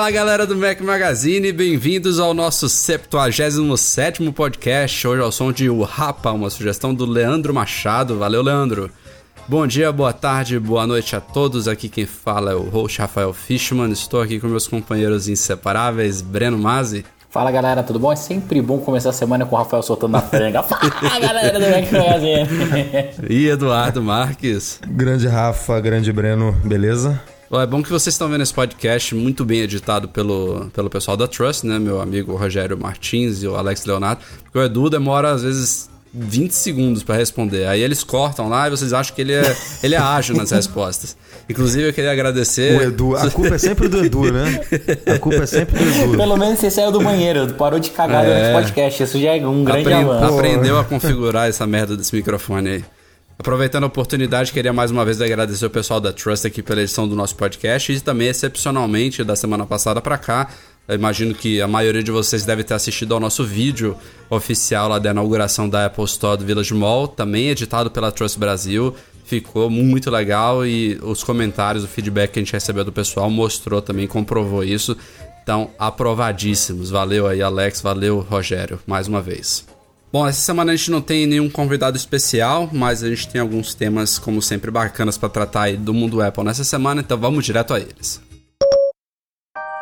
Fala galera do Mac Magazine, bem-vindos ao nosso 77 podcast. Hoje ao som de O Rapa, uma sugestão do Leandro Machado. Valeu, Leandro. Bom dia, boa tarde, boa noite a todos. Aqui quem fala é o host Rafael Fishman. Estou aqui com meus companheiros inseparáveis, Breno Mazzi. Fala galera, tudo bom? É sempre bom começar a semana com o Rafael soltando na franga. Fala galera do Mac Magazine. E Eduardo Marques. Grande Rafa, grande Breno, beleza? É bom que vocês estão vendo esse podcast muito bem editado pelo, pelo pessoal da Trust, né? Meu amigo Rogério Martins e o Alex Leonardo. Porque o Edu demora, às vezes, 20 segundos pra responder. Aí eles cortam lá e vocês acham que ele é, ele é ágil nas respostas. Inclusive, eu queria agradecer. O Edu, a culpa é sempre do Edu, né? A culpa é sempre do Edu. Pelo menos você saiu do banheiro, parou de cagar durante o podcast. Isso já é um grande Apre- avanço. Aprendeu a configurar essa merda desse microfone aí. Aproveitando a oportunidade, queria mais uma vez agradecer o pessoal da Trust aqui pela edição do nosso podcast e também, excepcionalmente, da semana passada pra cá. Eu imagino que a maioria de vocês deve ter assistido ao nosso vídeo oficial lá da inauguração da Apple Store do Village Mall, também editado pela Trust Brasil. Ficou muito legal e os comentários, o feedback que a gente recebeu do pessoal mostrou também, comprovou isso. Então, aprovadíssimos. Valeu aí, Alex. Valeu, Rogério, mais uma vez. Bom, essa semana a gente não tem nenhum convidado especial, mas a gente tem alguns temas, como sempre, bacanas para tratar do mundo Apple nessa semana, então vamos direto a eles.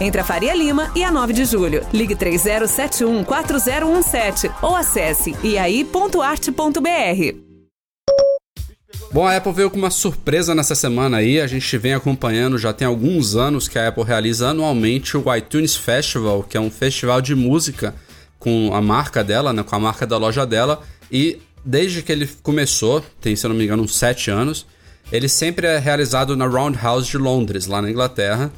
entre a Faria Lima e a 9 de Julho. Ligue 30714017 ou acesse iai.arte.br. Bom, a Apple veio com uma surpresa nessa semana aí. A gente vem acompanhando já tem alguns anos que a Apple realiza anualmente o iTunes Festival, que é um festival de música com a marca dela, né, com a marca da loja dela. E desde que ele começou, tem se eu não me engano uns 7 anos, ele sempre é realizado na Roundhouse de Londres, lá na Inglaterra.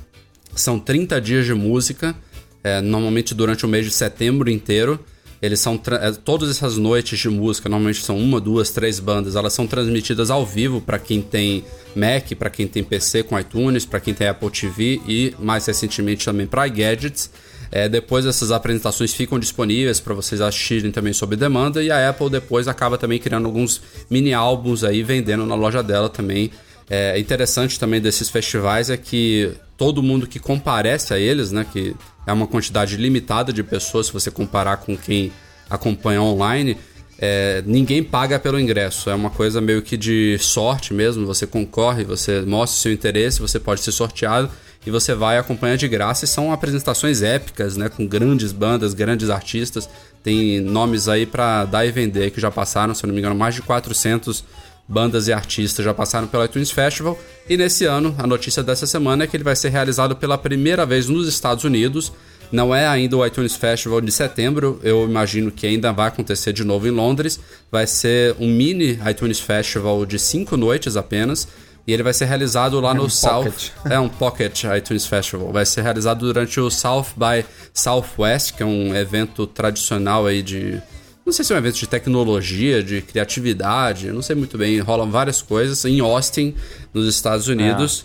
São 30 dias de música, é, normalmente durante o mês de setembro inteiro. Eles são é, todas essas noites de música, normalmente são uma, duas, três bandas, elas são transmitidas ao vivo para quem tem Mac, para quem tem PC com iTunes, para quem tem Apple TV e mais recentemente também para iGadgets. É, depois essas apresentações ficam disponíveis para vocês assistirem também sob demanda e a Apple depois acaba também criando alguns mini álbuns aí vendendo na loja dela também. É interessante também desses festivais é que todo mundo que comparece a eles, né, que é uma quantidade limitada de pessoas se você comparar com quem acompanha online, é, ninguém paga pelo ingresso. É uma coisa meio que de sorte mesmo. Você concorre, você mostra seu interesse, você pode ser sorteado e você vai acompanhar de graça. E são apresentações épicas, né, com grandes bandas, grandes artistas. Tem nomes aí para dar e vender que já passaram, se eu não me engano, mais de 400 bandas e artistas já passaram pelo iTunes Festival. E nesse ano, a notícia dessa semana é que ele vai ser realizado pela primeira vez nos Estados Unidos. Não é ainda o iTunes Festival de setembro, eu imagino que ainda vai acontecer de novo em Londres. Vai ser um mini iTunes Festival de cinco noites apenas. E ele vai ser realizado lá no um South. pocket. É um Pocket iTunes Festival. Vai ser realizado durante o South by Southwest, que é um evento tradicional aí de. Não sei se é um evento de tecnologia, de criatividade, não sei muito bem. Rolam várias coisas em Austin, nos Estados Unidos.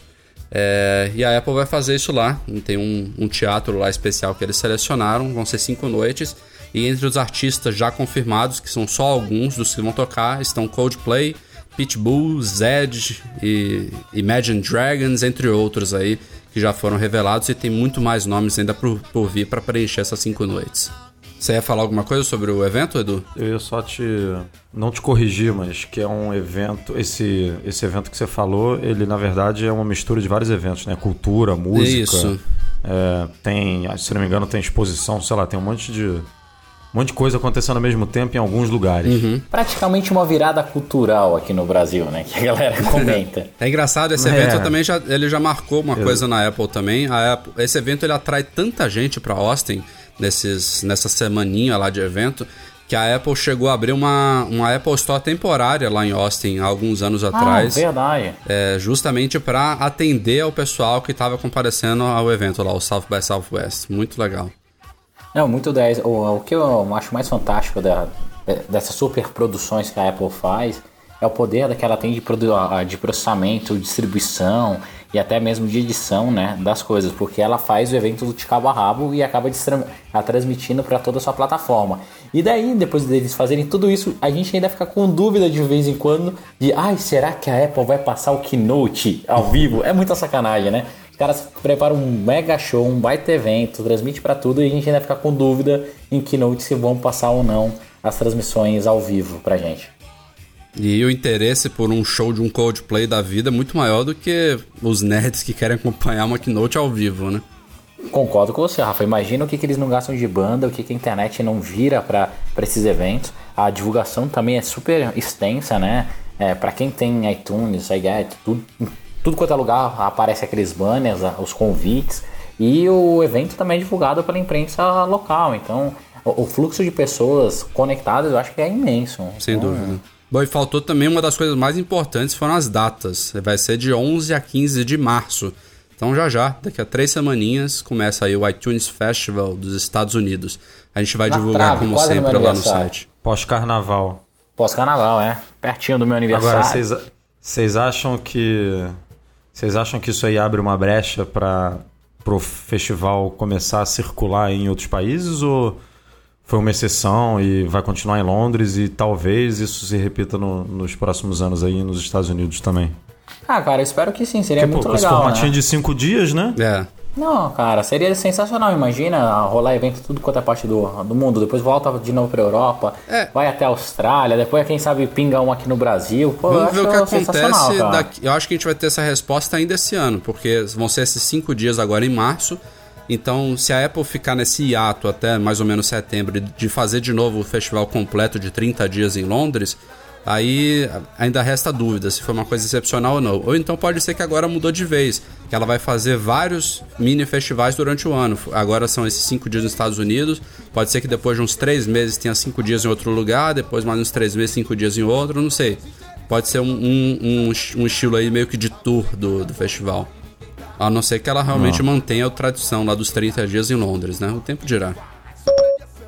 É, e a Apple vai fazer isso lá. Tem um, um teatro lá especial que eles selecionaram. Vão ser cinco noites. E entre os artistas já confirmados, que são só alguns dos que vão tocar, estão Coldplay, Pitbull, Zed e Imagine Dragons, entre outros aí, que já foram revelados e tem muito mais nomes ainda por, por vir para preencher essas cinco noites. Você ia falar alguma coisa sobre o evento, Edu? Eu ia só te. Não te corrigir, mas que é um evento. Esse, esse evento que você falou, ele na verdade é uma mistura de vários eventos, né? Cultura, música. Isso. É, tem, se não me engano, tem exposição, sei lá, tem um monte de. Um monte de coisa acontecendo ao mesmo tempo em alguns lugares. Praticamente uma virada cultural aqui no Brasil, né? Que a galera comenta. É engraçado, esse É. evento também já, ele já marcou uma coisa na Apple também. A Apple- esse evento ele atrai tanta gente para Austin nesses, nessa semaninha lá de evento que a Apple chegou a abrir uma, uma Apple Store temporária lá em Austin há alguns anos ah, atrás. verdade. é, justamente para atender ao pessoal que estava comparecendo ao evento lá, o South by Southwest. Muito legal. Não, muito 10. O, o que eu acho mais fantástico da, dessas super produções que a Apple faz é o poder que ela tem de, de processamento, distribuição e até mesmo de edição né, das coisas, porque ela faz o evento de cabo a rabo e acaba a transmitindo para toda a sua plataforma. E daí, depois deles fazerem tudo isso, a gente ainda fica com dúvida de vez em quando de, ai, será que a Apple vai passar o Keynote ao vivo? É muita sacanagem, né? Os caras preparam um mega show, um baita evento, transmite pra tudo e a gente ainda fica com dúvida em Keynote se vão passar ou não as transmissões ao vivo pra gente. E o interesse por um show de um Coldplay da vida é muito maior do que os nerds que querem acompanhar uma keynote ao vivo, né? Concordo com você, Rafa. Imagina o que, que eles não gastam de banda, o que, que a internet não vira para esses eventos. A divulgação também é super extensa, né? É, para quem tem iTunes, iGet, tudo, tudo quanto é lugar aparece aqueles banners, os convites. E o evento também é divulgado pela imprensa local. Então, o, o fluxo de pessoas conectadas eu acho que é imenso. Sem Então, dúvida. Bom, e faltou também uma das coisas mais importantes foram as datas. Vai ser de 11 a 15 de março. Então já já, daqui a três semaninhas, começa aí o iTunes Festival dos Estados Unidos. A gente vai Na divulgar trave, como sempre lá no site. Pós-carnaval. Pós-carnaval, é. Pertinho do meu aniversário. Agora, vocês, vocês acham que. Vocês acham que isso aí abre uma brecha para o festival começar a circular em outros países? Ou foi uma exceção e vai continuar em Londres e talvez isso se repita no- nos próximos anos aí nos Estados Unidos também? Ah, cara, eu espero que sim. Seria Porque, pô, muito com esse legal, formatinho né? de cinco dias, né? É. Não, cara, seria sensacional. Imagina rolar evento tudo quanto é parte do, do mundo. Depois volta de novo pra Europa, É. vai até a Austrália, depois, quem sabe, pinga um aqui no Brasil. Pô, Vamos ver o que acontece daqui. Eu acho que a gente vai ter essa resposta ainda esse ano, porque vão ser esses cinco dias agora em março. Então, se a Apple ficar nesse hiato até mais ou menos setembro de fazer de novo o festival completo de 30 dias em Londres, aí ainda resta dúvida se foi uma coisa excepcional ou não. Ou então pode ser que agora mudou de vez, que ela vai fazer vários mini festivais durante o ano. Agora são esses cinco dias nos Estados Unidos, pode ser que depois de uns três meses tenha cinco dias em outro lugar, depois mais uns três meses, cinco dias em outro, não sei. Pode ser um, um, um, um estilo aí meio que de tour do, do festival. A não ser que ela realmente mantenha a tradição lá dos 30 dias em Londres, né? O tempo dirá.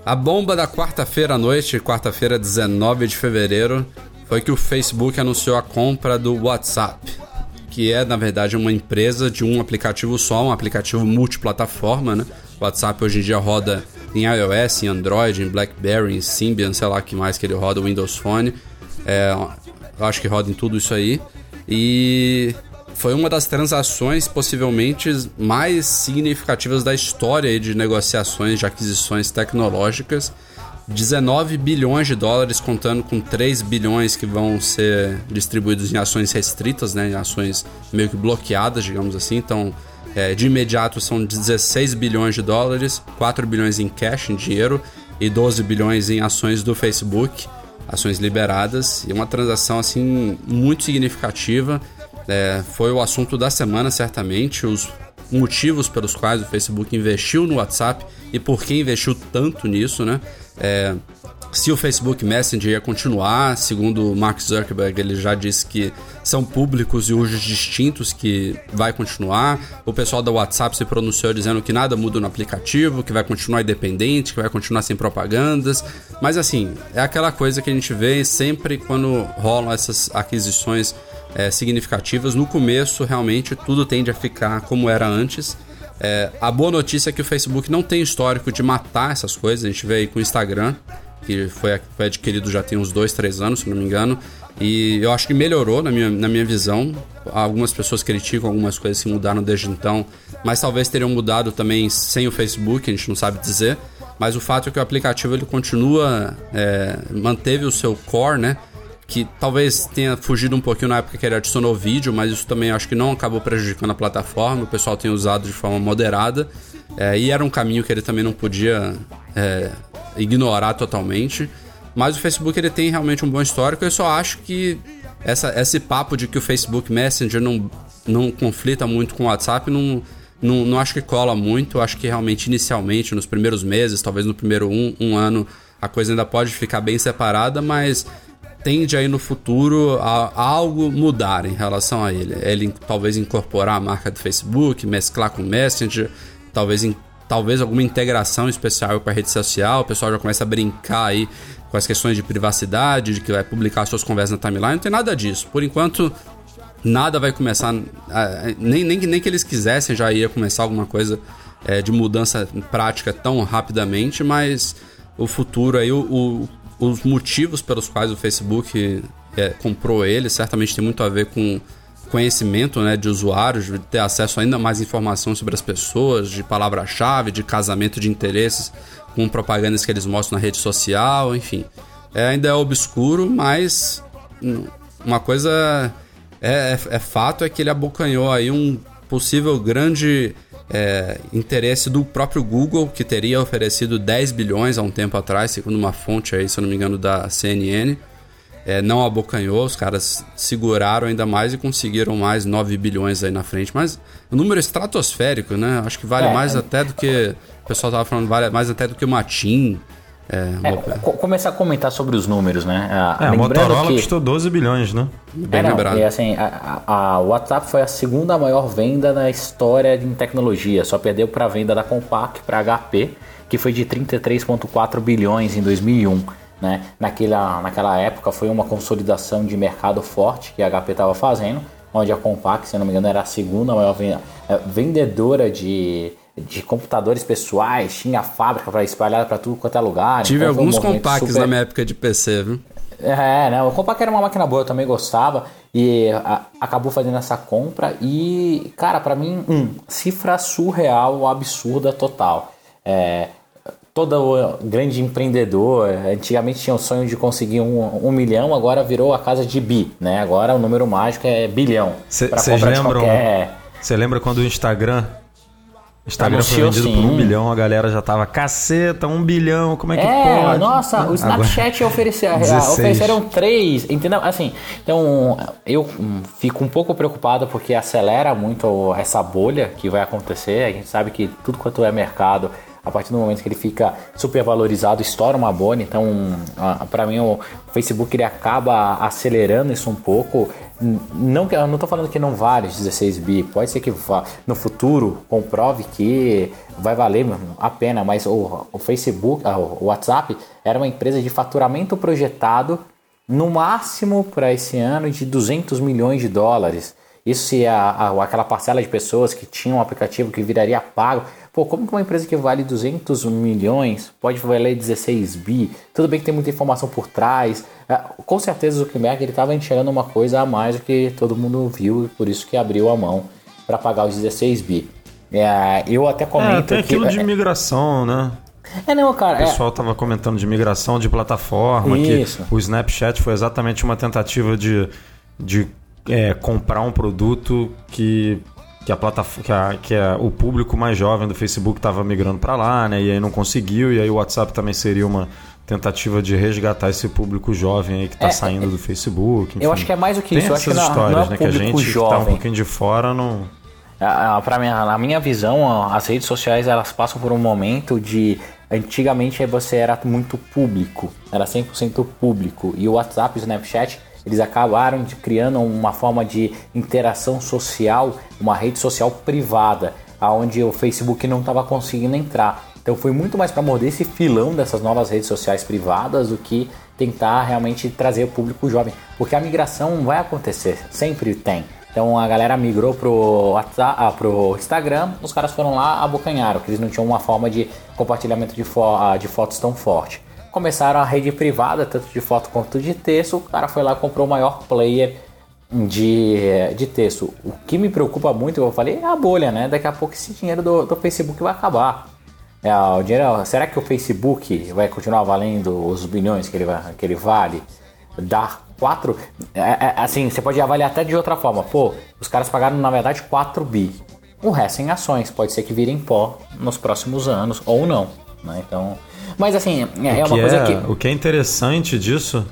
A bomba da quarta-feira à noite, quarta-feira 19 de fevereiro, foi que o Facebook anunciou a compra do WhatsApp, que é na verdade uma empresa de um aplicativo só, um aplicativo multiplataforma, né? O WhatsApp hoje em dia roda em iOS, em Android, em BlackBerry, em Symbian, sei lá que mais que ele roda, Windows Phone. É, eu acho que roda em tudo isso aí. E foi uma das transações possivelmente mais significativas da história de negociações de aquisições tecnológicas. 19 bilhões de dólares, contando com 3 bilhões que vão ser distribuídos em ações restritas, né, em ações meio que bloqueadas, digamos assim. Então, é, de imediato são 16 bilhões de dólares, 4 bilhões em cash, em dinheiro, e 12 bilhões em ações do Facebook, ações liberadas. E uma transação assim muito significativa. É, foi o assunto da semana, certamente. Os motivos pelos quais o Facebook investiu no WhatsApp e por que investiu tanto nisso, né? É, se o Facebook Messenger ia continuar, segundo Mark Zuckerberg, ele já disse que são públicos e usos distintos que vai continuar. O pessoal da WhatsApp se pronunciou dizendo que nada muda no aplicativo, que vai continuar independente, que vai continuar sem propagandas. Mas assim, é aquela coisa que a gente vê sempre quando rolam essas aquisições é, significativas. No começo, realmente, tudo tende a ficar como era antes. É, a boa notícia é que o Facebook não tem histórico de matar essas coisas. A gente vê aí com o Instagram. que foi, foi adquirido já tem uns dois, três anos, se não me engano. E eu acho que melhorou na minha, na minha visão. Algumas pessoas criticam algumas coisas que mudaram desde então, mas talvez teriam mudado também sem o Facebook, a gente não sabe dizer. Mas o fato é que o aplicativo ele continua, é, manteve o seu core, né? Que talvez tenha fugido um pouquinho na época que ele adicionou vídeo, mas isso também acho que não acabou prejudicando a plataforma. O pessoal tem usado de forma moderada. É, e era um caminho que ele também não podia é, ignorar totalmente. Mas o Facebook ele tem realmente um bom histórico. Eu só acho que essa, esse papo de que o Facebook Messenger não, não conflita muito com o WhatsApp não, não, não acho que cola muito. Acho que realmente inicialmente, nos primeiros meses, talvez no primeiro um, um ano, a coisa ainda pode ficar bem separada, mas tende aí no futuro a, a, algo mudar em relação a ele. Ele talvez incorporar a marca do Facebook, mesclar com o Messenger, talvez, talvez alguma integração especial com a rede social. O pessoal já começa a brincar aí com as questões de privacidade, de que vai publicar suas conversas na timeline, não tem nada disso. Por enquanto, nada vai começar. Nem, nem, nem que eles quisessem já ia começar alguma coisa é, de mudança prática tão rapidamente, mas o futuro aí, o, o, os motivos pelos quais o Facebook é, comprou ele, certamente tem muito a ver com conhecimento né, de usuários, de ter acesso a ainda mais informação sobre as pessoas, de palavra-chave, de casamento de interesses com propagandas que eles mostram na rede social, enfim. É, ainda é obscuro, mas uma coisa é, é, é, fato é que ele abocanhou aí um possível grande é, interesse do próprio Google, que teria oferecido 10 bilhões há um tempo atrás, segundo uma fonte aí, se eu não me engano, da CNN. É, não abocanhou, os caras seguraram ainda mais e conseguiram mais 9 bilhões aí na frente. Mas o um número estratosférico, né? Acho que vale é, mais até do que o pessoal tava falando mais até do que o Matin. É, é, começar a comentar sobre os números, né? A, é, a Motorola que... custou 12 bilhões, né? Bem é, lembrado. E, assim, a, a, WhatsApp foi a segunda maior venda na história em tecnologia. Só perdeu para a venda da Compaq para HP, que foi de 33,4 bilhões em 2001. Né? Naquela, naquela época foi uma consolidação de mercado forte que a HP estava fazendo, onde a Compaq, se não me engano, era a segunda maior é, vendedora de de computadores pessoais, tinha fábrica para espalhar para tudo quanto é lugar. Tive então alguns um compacts super... na minha época de PC, viu? É, né? O compact era uma máquina boa, eu também gostava e a, acabou fazendo essa compra e, cara, para mim, um, cifra surreal, absurda total. É, todo grande empreendedor, antigamente tinha o sonho de conseguir um, um milhão, agora virou a casa de bi, né? Agora o número mágico é bilhão. Vocês lembram? Você lembra quando o Instagram Instagram foi vendido sim. por um bilhão, a galera já tava, caceta, um bilhão, como é que é, pode? Nossa, o Snapchat oferecia, ofereceram três, entendeu? Assim, então eu fico um pouco preocupado porque acelera muito essa bolha que vai acontecer. A gente sabe que tudo quanto é mercado a partir do momento que ele fica super valorizado, estoura uma bolha. Então, para mim, o Facebook ele acaba acelerando isso um pouco. Não, eu não estou falando que não vale 16 bi, pode ser que no futuro comprove que vai valer a pena, mas o, o Facebook, ah, o WhatsApp era uma empresa de faturamento projetado no máximo para esse ano de 200 milhões de dólares. Isso se a, a, aquela parcela de pessoas que tinham um aplicativo que viraria pago. Pô, como que uma empresa que vale 200 milhões pode valer 16 bi? Tudo bem que tem muita informação por trás. É, com certeza o Zuckerberg estava enxergando uma coisa a mais do que todo mundo viu e por isso que abriu a mão para pagar os 16 bi. É, eu até comento é, tem aquilo que, de migração, né? É, não, cara. O pessoal estava é... comentando de migração de plataforma, Isso. que o Snapchat foi exatamente uma tentativa de, de é, comprar um produto que que a plataforma que, a, que a, o público mais jovem do Facebook estava migrando para lá, né? E aí não conseguiu e aí o WhatsApp também seria uma tentativa de resgatar esse público jovem aí que está é, saindo é, do Facebook. Enfim. Eu acho que é mais do que Tem isso. Eu essas acho que histórias, não, não é né? Que a gente jovem. que tá um pouquinho de fora não. Para mim, na minha visão, as redes sociais elas passam por um momento de antigamente você era muito público, era 100% público e o WhatsApp, o Snapchat eles acabaram de criando uma forma de interação social, uma rede social privada, aonde o Facebook não estava conseguindo entrar. Então foi muito mais para morder esse filão dessas novas redes sociais privadas do que tentar realmente trazer o público jovem, porque a migração vai acontecer, sempre tem. Então a galera migrou pro, WhatsApp, ah, pro Instagram, os caras foram lá abocanharam, que eles não tinham uma forma de compartilhamento de, fo ah, de fotos tão forte. Começaram a rede privada, tanto de foto quanto de texto. O cara foi lá e comprou o maior player de, de texto. O que me preocupa muito, eu falei, é a bolha, né? Daqui a pouco esse dinheiro do, do Facebook vai acabar. É, o dinheiro, será que o Facebook vai continuar valendo os bilhões que ele, que ele vale? Dar 4. É, é, assim, você pode avaliar até de outra forma. Pô, os caras pagaram na verdade 4 bi. O resto em ações, pode ser que virem pó nos próximos anos ou não. Né? Então. Mas assim, é, é uma coisa é, que. O que é interessante disso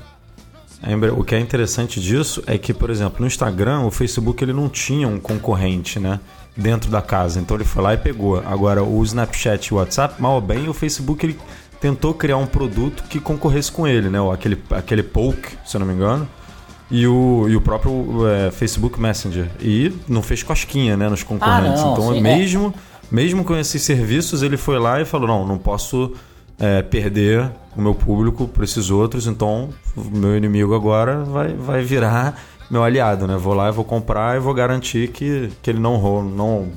o que é interessante disso é que, por exemplo, no Instagram, o Facebook ele não tinha um concorrente, né? Dentro da casa. Então ele foi lá e pegou. Agora, o Snapchat e o WhatsApp, mal ou bem, o Facebook ele tentou criar um produto que concorresse com ele, né? Aquele, aquele Poke, se eu não me engano. E o, e o próprio é, Facebook Messenger. E não fez cosquinha, né? Nos concorrentes. Ah, não, então, sim, mesmo, é. Mesmo com esses serviços, ele foi lá e falou: não, não posso é, perder o meu público para esses outros, então meu inimigo agora vai, vai virar meu aliado, né? Vou lá e vou comprar e vou garantir que, que ele não roube, não,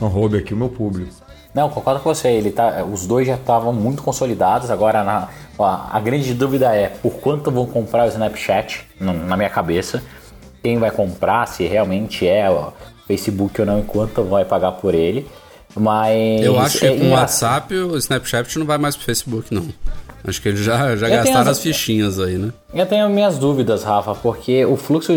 não roube aqui o meu público. Não, concordo com você. Ele tá, os dois já estavam muito consolidados. Agora, na, a, a grande dúvida é por quanto vão comprar o Snapchat, na minha cabeça. Quem vai comprar, se realmente é o Facebook ou não, quanto vai pagar por ele. Mas. Eu acho que é, com o WhatsApp o Snapchat não vai mais pro Facebook, não. Acho que eles já, já gastaram as... as... fichinhas aí, né? Eu tenho minhas dúvidas, Rafa, porque o fluxo.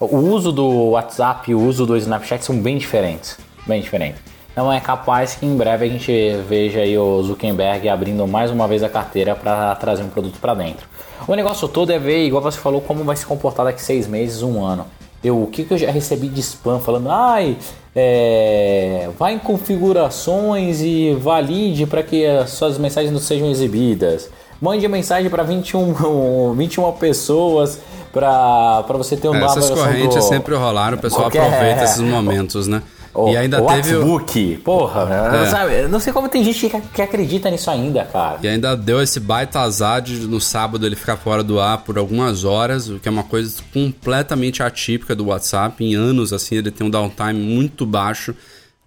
O uso do WhatsApp e o uso do Snapchat são bem diferentes. Bem diferentes. Então é capaz que em breve a gente veja aí o Zuckerberg abrindo mais uma vez a carteira para trazer um produto para dentro. O negócio todo é ver, igual você falou, como vai se comportar daqui seis meses, um ano. Eu, o que, que eu já recebi de spam falando, ai, é, vai em configurações e valide para que as suas mensagens não sejam exibidas. Mande mensagem para 21, 21 pessoas para você ter um é, Essas correntes do... sempre rolaram, o pessoal Qualquer... aproveita esses momentos, né? O, e ainda o teve Facebook, porra, é. sabe? Não sei como tem gente que, que, acredita nisso ainda, cara. E ainda deu esse baita azar de no sábado ele ficar fora do ar por algumas horas, o que é uma coisa completamente atípica do WhatsApp. Em anos, assim, ele tem um downtime muito baixo.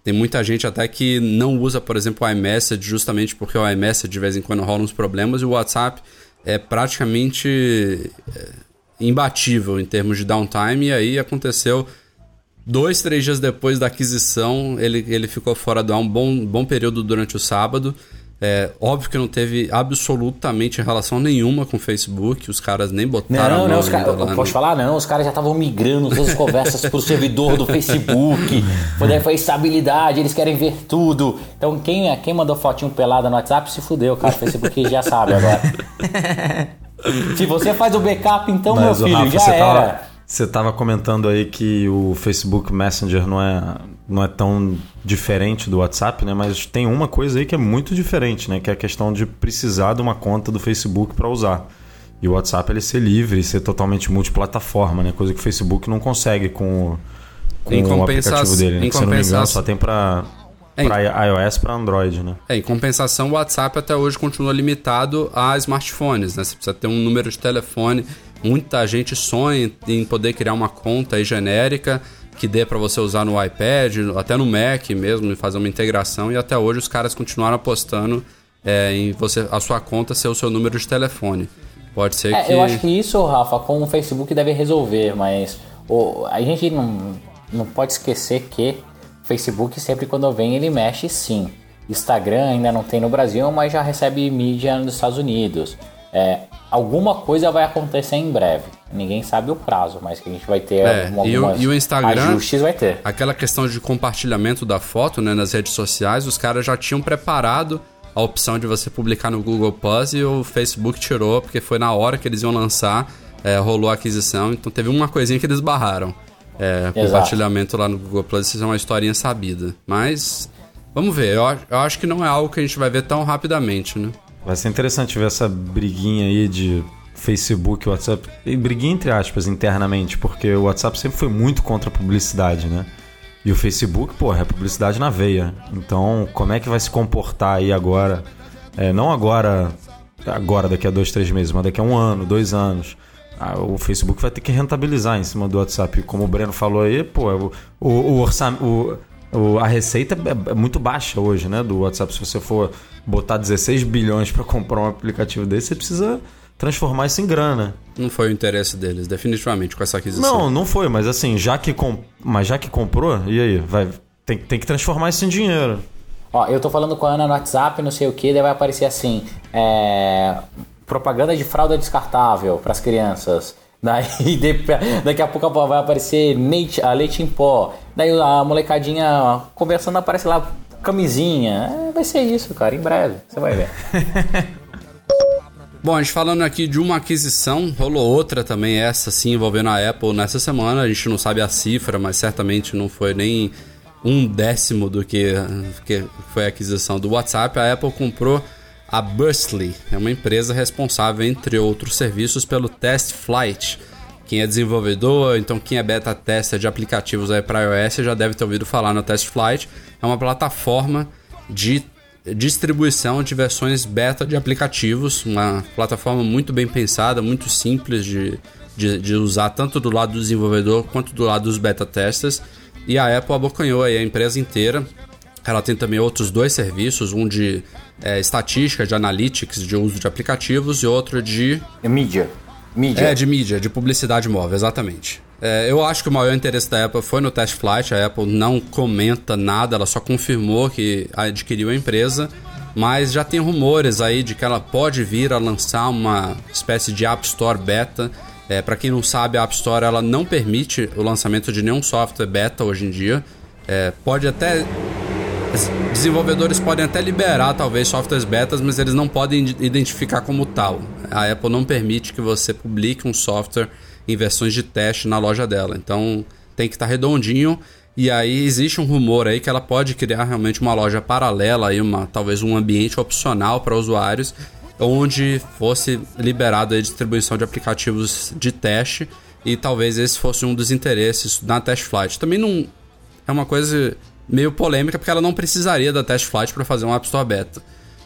Tem muita gente até que não usa, por exemplo, o iMessage, justamente porque o iMessage de vez em quando rola uns problemas, e o WhatsApp é praticamente é, imbatível em termos de downtime, e aí aconteceu Dois, três dias depois da aquisição, ele, ele ficou fora do ar um bom, bom período durante o sábado. É, óbvio que não teve absolutamente relação nenhuma com o Facebook, os caras nem botaram. Não, não, os caras. Pode falar, não, os caras já estavam migrando todas as conversas pro servidor do Facebook. Foi, foi estabilidade, eles querem ver tudo. Então, quem, quem mandou fotinho pelada no WhatsApp se fudeu, cara. O Facebook já sabe agora. se você faz o backup, então, Mas, meu filho, Rafa, já era. Tava você estava comentando aí que o Facebook Messenger não é, não é tão diferente do WhatsApp, né? Mas tem uma coisa aí que é muito diferente, né? Que é a questão de precisar de uma conta do Facebook para usar. E o WhatsApp ele ser livre, ser totalmente multiplataforma, né? Coisa que o Facebook não consegue com, com o aplicativo dele, né? Que, se não me engano, só tem para é, para iOS para Android, né? É, em compensação, o WhatsApp até hoje continua limitado a smartphones, né? Você precisa ter um número de telefone Muita gente sonha em poder criar uma conta genérica que dê para você usar no iPad, até no Mac mesmo, e fazer uma integração. E até hoje os caras continuaram apostando é, em você a sua conta ser o seu número de telefone. Pode ser é, que. Eu acho que isso, Rafa, com o Facebook deve resolver, mas o, a gente não, não pode esquecer que o Facebook sempre quando vem ele mexe sim. Instagram ainda não tem no Brasil, mas já recebe mídia nos Estados Unidos. É, alguma coisa vai acontecer em breve. Ninguém sabe o prazo, mas que a gente vai ter é, e, o, e o Instagram, ajustes vai ter. Aquela questão de compartilhamento da foto né, nas redes sociais, os caras já tinham preparado a opção de você publicar no Google Plus e o Facebook tirou, porque foi na hora que eles iam lançar, é, rolou a aquisição, então teve uma coisinha que eles barraram. É, compartilhamento lá no Google Plus, isso é uma historinha sabida. Mas, vamos ver, eu, eu acho que não é algo que a gente vai ver tão rapidamente, né? Vai ser interessante ver essa briguinha aí de Facebook WhatsApp. E briguinha entre aspas internamente, porque o WhatsApp sempre foi muito contra a publicidade, né? E o Facebook, pô, é publicidade na veia. Então, como é que vai se comportar aí agora? É, não agora, agora daqui a dois, três meses, mas daqui a um ano, dois anos. Ah, o Facebook vai ter que rentabilizar em cima do WhatsApp. Como o Breno falou aí, pô, o, o, o orçamento o- a receita é, é muito baixa hoje, né? Do WhatsApp. Se você for botar 16 bilhões para comprar um aplicativo desse, você precisa transformar isso em grana. Não foi o interesse deles, definitivamente, com essa aquisição. Não, não foi, mas assim, já que, com... mas já que comprou, e aí? Vai... Tem, tem que transformar isso em dinheiro. Ó, eu tô falando com a Ana no WhatsApp, não sei o que, daí vai aparecer assim: é, propaganda de fralda descartável pras crianças. Daí de- daqui a pouco vai aparecer leite, a leite em pó. Daí a molecadinha conversando aparece lá camisinha. É, vai ser isso, cara, em breve, você vai ver. Bom, a gente falando aqui de uma aquisição, rolou outra também, essa sim, envolvendo a Apple nessa semana. A gente não sabe a cifra, mas certamente não foi nem um décimo do que, que foi a aquisição do WhatsApp. A Apple comprou a Burstly, é uma empresa responsável, entre outros serviços, pelo Test Flight. Quem é desenvolvedor, então quem é beta tester de aplicativos aí para iOS já deve ter ouvido falar no Test Flight. É uma plataforma de distribuição de versões beta de aplicativos, uma plataforma muito bem pensada, muito simples de, de, de usar tanto do lado do desenvolvedor quanto do lado dos beta testers. E a Apple abocanhou aí a empresa inteira. Ela tem também outros dois serviços, um de é, estatística, de analytics, de uso de aplicativos e outro de Mídia. Mídia. é, de mídia, de publicidade móvel, exatamente. É, eu acho que o maior interesse da Apple foi no Test Flight. A Apple não comenta nada, ela só confirmou que adquiriu a empresa. Mas já tem rumores aí de que ela pode vir a lançar uma espécie de App Store beta. É, Para quem não sabe, a App Store ela não permite o lançamento de nenhum software beta hoje em dia. É, pode até desenvolvedores podem até liberar talvez softwares betas, mas eles não podem id- identificar como tal. A Apple não permite que você publique um software em versões de teste na loja dela. Então tem que estar redondinho. E aí existe um rumor aí que ela pode criar realmente uma loja paralela aí, uma talvez um ambiente opcional para usuários, onde fosse liberado a distribuição de aplicativos de teste e talvez esse fosse um dos interesses na Test Flight. Também não é uma coisa meio polêmica porque ela não precisaria da Test Flight para fazer um App Store beta.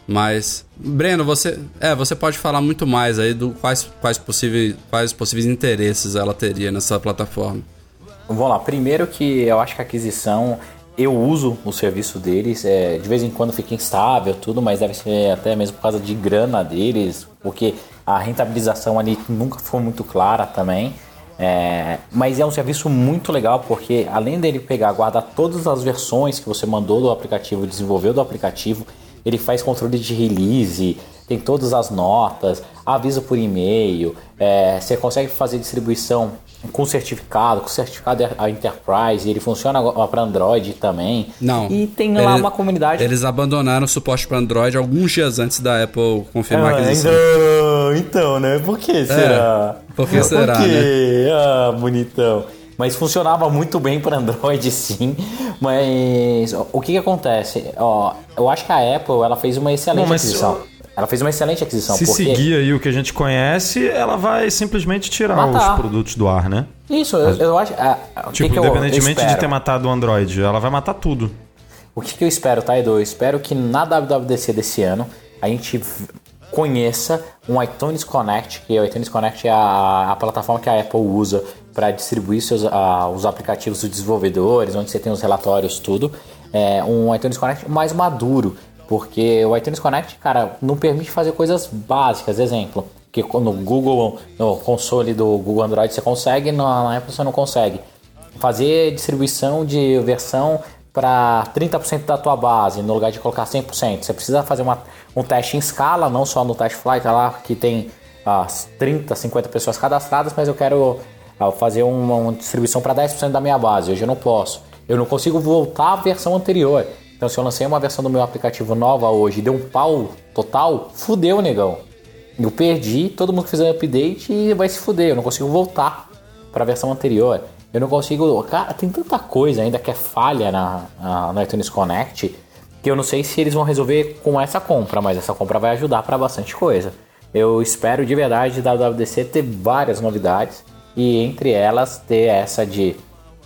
Mas, Breno, você, é, você pode falar muito mais aí do quais, quais, possíveis, quais possíveis interesses ela teria nessa plataforma. Vamos lá, primeiro que eu acho que a aquisição, eu uso o serviço deles, é, de vez em quando fica instável, tudo, mas deve ser até mesmo por causa de grana deles, porque a rentabilização ali nunca foi muito clara também. É, mas é um serviço muito legal porque além dele pegar, guardar todas as versões que você mandou do aplicativo, desenvolveu do aplicativo, ele faz controle de release, tem todas as notas, avisa por e-mail, é, você consegue fazer distribuição com certificado, com certificado a Enterprise, ele funciona para Android também. Não. E tem lá Ele- uma comunidade. Eles abandonaram o suporte para Android alguns dias antes da Apple confirmar Ah, aquisição. então, então, né? Por que será? por que será, Por quê? Ah, bonitão. Mas funcionava muito bem para Android, sim. Mas o que, que acontece? Ó, eu acho que a Apple ela fez uma excelente Bom, aquisição. Ela fez uma excelente aquisição. Se porque... seguir aí o que a gente conhece, ela vai simplesmente tirar Matar. os produtos do ar, né? Isso, eu, eu acho. ah, o Tipo, que que eu- eu independentemente de ter matado o Android, ela vai matar tudo. O que, que eu espero, tá, Edu? Eu espero que na WWDC desse ano a gente conheça um iTunes Connect, que o iTunes Connect é a, a plataforma que a Apple usa para distribuir seus, ah, os aplicativos dos desenvolvedores, onde você tem os relatórios, tudo. É um iTunes Connect mais maduro, porque o iTunes Connect, cara, não permite fazer coisas básicas. Exemplo, que no Google, no console do Google Android você consegue, na Apple você não consegue fazer distribuição de versão para 30% da tua base, no lugar de colocar 100%. Você precisa fazer uma, um teste em escala, não só no teste flight, tá lá que tem as 30, 50 pessoas cadastradas, mas eu quero fazer uma, uma distribuição para 10% da minha base. Hoje eu não posso. Eu não consigo voltar à versão anterior. Então, se eu lancei uma versão do meu aplicativo nova hoje e deu um pau total, fudeu, negão. Eu perdi, todo mundo que fizer update e vai se fuder. Eu não consigo voltar para a versão anterior. Eu não consigo. Cara, tem tanta coisa ainda que é falha na, na, no iTunes Connect que eu não sei se eles vão resolver com essa compra, mas essa compra vai ajudar para bastante coisa. Eu espero de verdade da WWDC ter várias novidades e entre elas ter essa de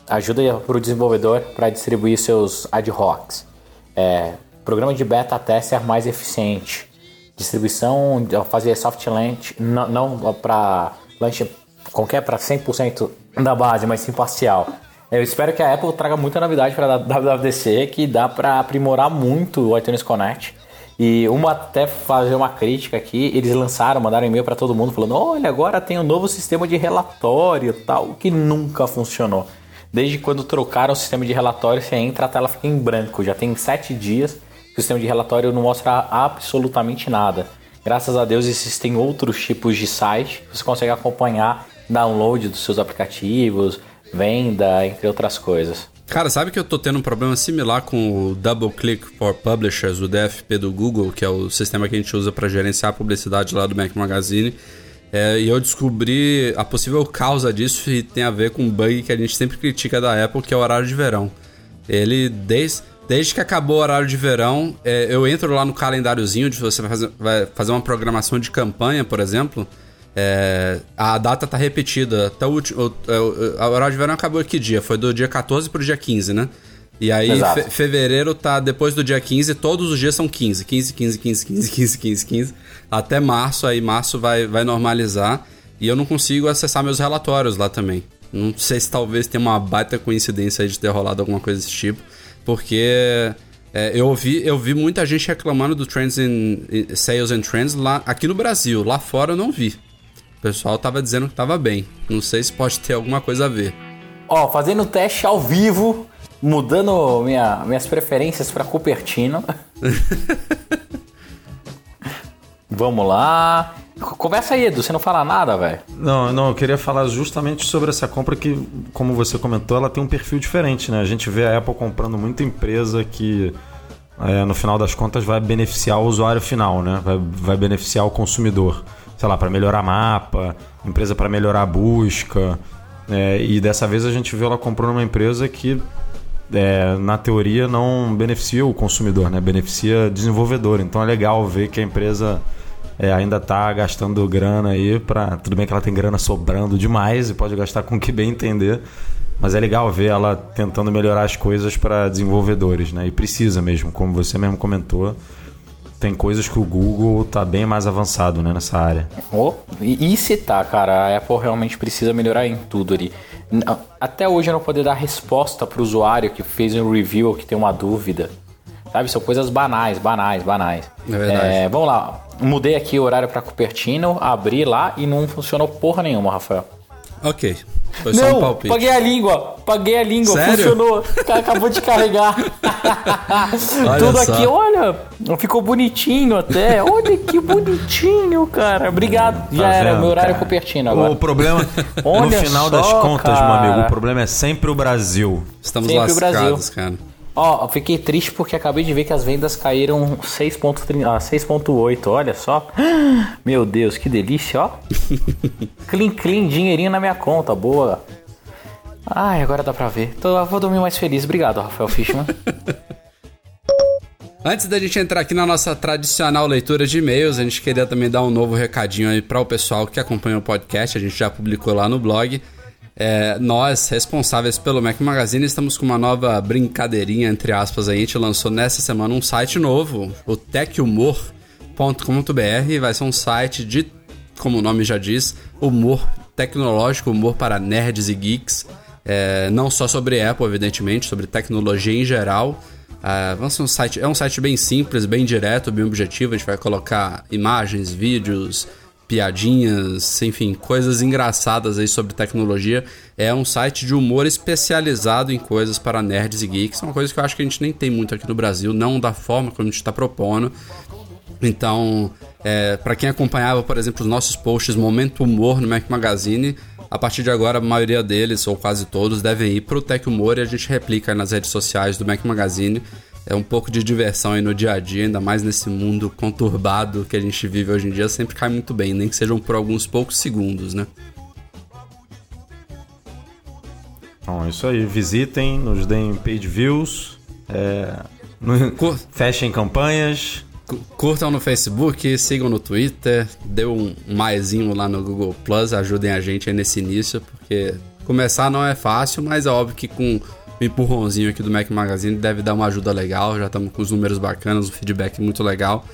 ajuda para o desenvolvedor para distribuir seus ad hocs. É, programa de beta tester mais eficiente. Distribuição, fazer soft launch, não, não para launch qualquer para 100% da base, mas sim parcial. Eu espero que a Apple traga muita novidade para a WWDC que dá para aprimorar muito o iTunes Connect. E uma até fazer uma crítica aqui, eles lançaram, mandaram e-mail para todo mundo falando: "Olha, agora tem um novo sistema de relatório, tal, que nunca funcionou". Desde quando trocaram o sistema de relatório, você entra, a tela fica em branco. Já tem sete dias que o sistema de relatório não mostra absolutamente nada. Graças a Deus existem outros tipos de site que você consegue acompanhar download dos seus aplicativos, venda, entre outras coisas. Cara, sabe que eu tô tendo um problema similar com o Double Click for Publishers, o DFP do Google, que é o sistema que a gente usa para gerenciar a publicidade lá do Mac Magazine. É, e eu descobri a possível causa disso e tem a ver com um bug que a gente sempre critica da Apple, que é o horário de verão. Ele, desde, desde que acabou o horário de verão, é, eu entro lá no calendáriozinho de você vai fazer, vai fazer uma programação de campanha, por exemplo. É, a data tá repetida. Até o, último, o, o, o, horário de verão acabou que dia? Foi do dia 14 pro dia 15, né? E aí, fe, fevereiro tá depois do dia 15, todos os dias são 15. 15, 15, 15, 15, 15, 15, 15. Até março, aí março vai, vai normalizar. E eu não consigo acessar meus relatórios lá também. Não sei se talvez tenha uma baita coincidência aí de ter rolado alguma coisa desse tipo. Porque é, eu, ouvi, eu vi muita gente reclamando do Trends in, in, Sales and Trends lá aqui no Brasil. Lá fora eu não vi. O pessoal tava dizendo que tava bem. Não sei se pode ter alguma coisa a ver. Ó, fazendo teste ao vivo mudando minha, minhas preferências para Cupertino. Vamos lá. Conversa aí, Edu, você não fala nada, velho. Não, não, eu queria falar justamente sobre essa compra que, como você comentou, ela tem um perfil diferente, né? A gente vê a Apple comprando muita empresa que, é, no final das contas, vai beneficiar o usuário final, né? Vai, vai beneficiar o consumidor. Sei lá, para melhorar mapa, empresa para melhorar a busca. É, e dessa vez a gente viu ela comprando uma empresa que é, na teoria não beneficia o consumidor, né? beneficia desenvolvedor. Então é legal ver que a empresa é, ainda está gastando grana aí para tudo bem que ela tem grana sobrando demais e pode gastar com o que bem entender, mas é legal ver ela tentando melhorar as coisas para desenvolvedores, né? E precisa mesmo, como você mesmo comentou. Tem coisas que o Google está bem mais avançado né, nessa área. Oh, e, e se tá, cara, a Apple realmente precisa melhorar em tudo ali. Até hoje eu não poder dar resposta para o usuário que fez um review ou que tem uma dúvida. Sabe? São coisas banais, banais, banais. É verdade. É, vamos lá. Mudei aqui o horário para Cupertino, abri lá e não funcionou porra nenhuma, Rafael. Ok. Foi não, só um palpite. paguei a língua, paguei a língua, Sério? funcionou. Acabou de carregar. Tudo só. aqui, olha, ficou bonitinho até. Olha que bonitinho, cara. Obrigado. Já Tá era, vendo, meu horário cara? Cupertino agora. O problema, no Olha final só, das contas, meu cara. amigo, o problema é sempre o Brasil. Estamos Sempre o Brasil. lascados, cara. Ó, eu fiquei triste porque acabei de ver que as vendas caíram 6.30 ah, 6.8, olha só. Meu Deus, que delícia, ó. clean, clean, dinheirinho na minha conta, boa. Ai, agora dá pra ver. Eu vou dormir mais feliz. Obrigado, Rafael Fishman. Antes da gente entrar aqui na nossa tradicional leitura de e-mails, a gente queria também dar um novo recadinho aí para o pessoal que acompanha o podcast. A gente já publicou lá no blog. É, nós, responsáveis pelo Mac Magazine, estamos com uma nova brincadeirinha, entre aspas. aí. A gente lançou nessa semana um site novo, o techhumor.com.br. Vai ser um site de, como o nome já diz, humor tecnológico, humor para nerds e geeks. É, não só sobre Apple, evidentemente, sobre tecnologia em geral. Ser um site, é um site bem simples, bem direto, bem objetivo. A gente vai colocar imagens, vídeos, piadinhas, enfim, coisas engraçadas aí sobre tecnologia. É um site de humor especializado em coisas para nerds e geeks. É uma coisa que eu acho que a gente nem tem muito aqui no Brasil, não da forma como a gente está propondo. Então, é, para quem acompanhava, por exemplo, os nossos posts Momento Humor no Mac Magazine, a partir de agora a maioria deles, ou quase todos, devem ir pro Tech Humor e a gente replica nas redes sociais do Mac Magazine. É um pouco de diversão aí no dia a dia, ainda mais nesse mundo conturbado que a gente vive hoje em dia, sempre cai muito bem, nem que sejam por alguns poucos segundos, né? Então, é isso aí. Visitem, nos deem page views, é, Cur- fechem campanhas. Cu- Curtam no Facebook, sigam no Twitter, dê um maisinho lá no Google Plus, ajudem a gente aí nesse início, porque começar não é fácil, mas é óbvio que com empurrãozinho aqui do Mac Magazine deve dar uma ajuda legal. Já estamos com os números bacanas, um feedback muito legal.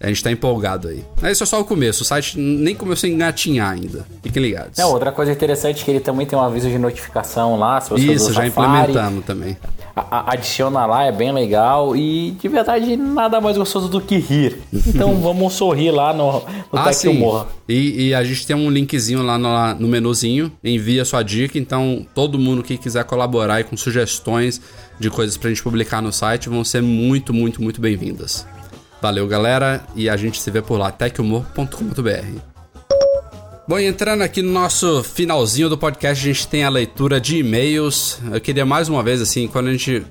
A gente tá empolgado aí. Mas isso é só o começo, o site nem começou a engatinhar ainda. Fiquem ligados. É, outra coisa interessante é que ele também tem um aviso de notificação lá, se você Isso, já Safari, implementamos também. a- a- adiciona lá, é bem legal e de verdade nada mais gostoso do que rir. Então vamos sorrir lá no, no Ah, Tech sim. Humor. E, e a gente tem um linkzinho lá no, no menuzinho, envia sua dica, então todo mundo que quiser colaborar aí com sugestões de coisas pra gente publicar no site vão ser muito, muito, muito bem-vindas. Valeu, galera, e a gente se vê por lá, techhumor.com.br. Bom, e entrando aqui no nosso finalzinho do podcast, a gente tem a leitura de e-mails. Eu queria mais uma vez, assim, quando a gente.